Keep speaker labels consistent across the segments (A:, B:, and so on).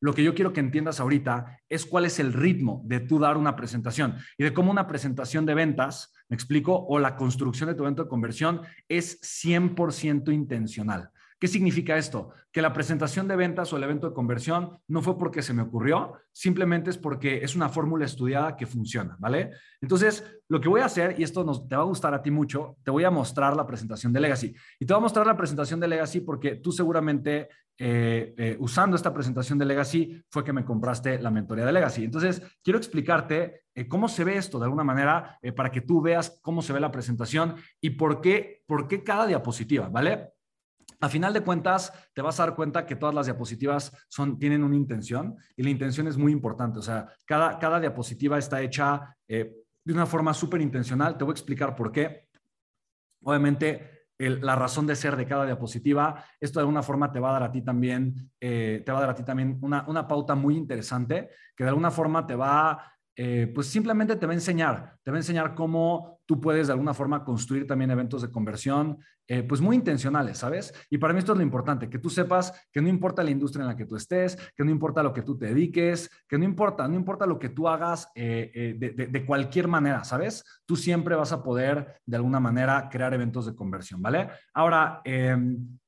A: lo que yo quiero que entiendas ahorita es cuál es el ritmo de tú dar una presentación y de cómo una presentación de ventas, me explico, o la construcción de tu evento de conversión es 100% intencional. ¿Qué significa esto? Que la presentación de ventas o el evento de conversión no fue porque se me ocurrió, simplemente es porque es una fórmula estudiada que funciona, ¿vale? Entonces, lo que voy a hacer, y esto nos, te va a gustar a ti mucho, te voy a mostrar la presentación de Legacy. Y te voy a mostrar la presentación de Legacy porque tú seguramente eh, eh, usando esta presentación de Legacy fue que me compraste la mentoría de Legacy. Entonces, quiero explicarte eh, cómo se ve esto de alguna manera para que tú veas cómo se ve la presentación y por qué, por qué cada diapositiva, ¿vale? A final de cuentas, te vas a dar cuenta que todas las diapositivas son, tienen una intención y la intención es muy importante. O sea, cada, cada diapositiva está hecha eh, de una forma súper intencional. Te voy a explicar por qué. Obviamente, la razón de ser de cada diapositiva. Esto de alguna forma te va a dar a ti también, eh, te va a dar a ti también una, una pauta muy interesante que de alguna forma te va eh, pues simplemente te va a enseñar, te va a enseñar cómo tú puedes de alguna forma construir también eventos de conversión, eh, pues muy intencionales, ¿sabes? Y para mí esto es lo importante, que tú sepas que no importa la industria en la que tú estés, que no importa lo que tú te dediques, que no importa, no importa lo que tú hagas eh, de, cualquier manera, ¿sabes? Tú siempre vas a poder de alguna manera crear eventos de conversión, ¿vale? Ahora, em,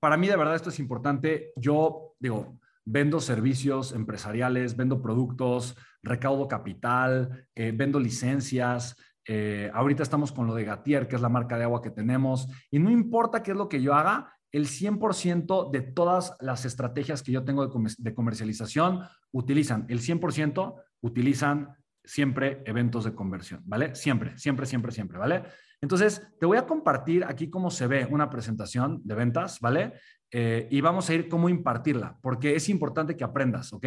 A: para mí de verdad esto es importante. Yo digo, vendo servicios empresariales, vendo productos, recaudo capital, eh, vendo licencias. Eh, ahorita estamos con lo de Gatier, que es la marca de agua que tenemos. Y no importa qué es lo que yo haga, el 100% de todas las estrategias que yo tengo de, de comercialización utilizan, el 100% utilizan siempre eventos de conversión, ¿vale? Siempre, siempre, siempre, siempre, ¿vale? Entonces, te voy a compartir aquí cómo se ve una presentación de ventas, ¿vale? Eh, y vamos a ir cómo impartirla, porque es importante que aprendas, ¿ok?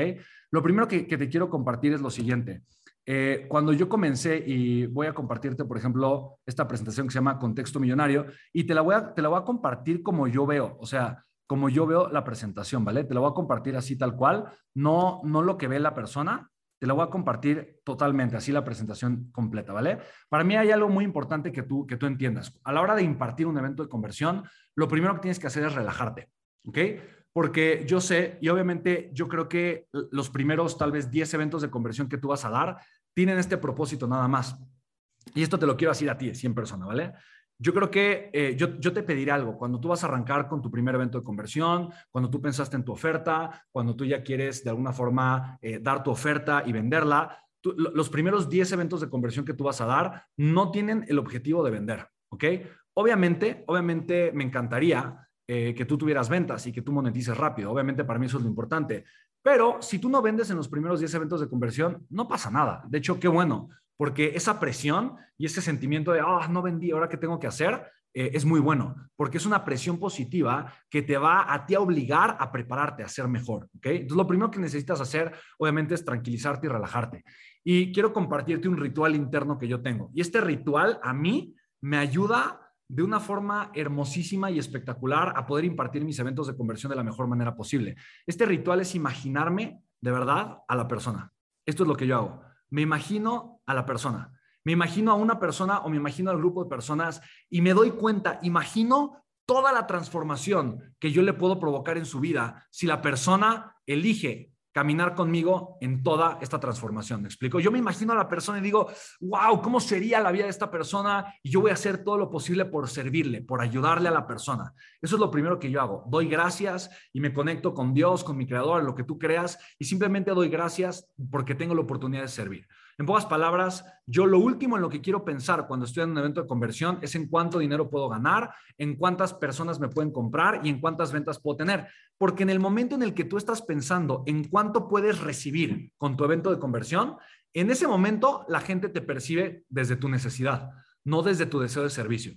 A: Lo primero que, te quiero compartir es lo siguiente. Eh, cuando yo comencé y voy a compartirte, por ejemplo, esta presentación que se llama Contexto Millonario, y te la voy a, te la voy a compartir como yo veo, o sea, como yo veo la presentación, ¿vale? Te la voy a compartir así tal cual, no, no lo que ve la persona, te la voy a compartir totalmente, así la presentación completa, ¿vale? Para mí hay algo muy importante que tú, que tú entiendas. A la hora de impartir un evento de conversión, lo primero que tienes que hacer es relajarte, ¿ok? Porque yo sé, y obviamente yo creo que los primeros tal vez 10 eventos de conversión que tú vas a dar tienen este propósito nada más. Y esto te lo quiero decir a ti, 100 personas, ¿vale? Yo creo que eh, yo, te pediré algo. Cuando tú vas a arrancar con tu primer evento de conversión, cuando tú pensaste en tu oferta, cuando tú ya quieres de alguna forma eh, dar tu oferta y venderla, los primeros 10 eventos de conversión que tú vas a dar no tienen el objetivo de vender, ¿ok? Obviamente, obviamente me encantaría eh, que tú tuvieras ventas y que tú monetices rápido. Obviamente para mí eso es lo importante. Pero si tú no vendes en los primeros 10 eventos de conversión, no pasa nada. De hecho, qué bueno, porque esa presión y ese sentimiento de, ah, no vendí, ahora qué tengo que hacer, eh, es muy bueno, porque es una presión positiva que te va a ti a obligar a prepararte a ser mejor. ¿ok? Entonces, lo primero que necesitas hacer, obviamente, es tranquilizarte y relajarte. Y quiero compartirte un ritual interno que yo tengo. Y este ritual a mí me ayuda de una forma hermosísima y espectacular a poder impartir mis eventos de conversión de la mejor manera posible. Este ritual es imaginarme de verdad a la persona. Esto es lo que yo hago me imagino a la persona, me imagino a una persona o me imagino al grupo de personas y me doy cuenta, imagino toda la transformación que yo le puedo provocar en su vida si la persona elige caminar conmigo en toda esta transformación. ¿Me explico? Yo me imagino a la persona y digo, wow, ¿cómo sería la vida de esta persona? Y yo voy a hacer todo lo posible por servirle, por ayudarle a la persona. Eso es lo primero que yo hago. Doy gracias y me conecto con Dios, con mi creador, lo que tú creas, y simplemente doy gracias porque tengo la oportunidad de servir. En pocas palabras, yo lo último en lo que quiero pensar cuando estoy en un evento de conversión es en cuánto dinero puedo ganar, en cuántas personas me pueden comprar y en cuántas ventas puedo tener. Porque en el momento en el que tú estás pensando en cuánto puedes recibir con tu evento de conversión, en ese momento la gente te percibe desde tu necesidad, no desde tu deseo de servicio.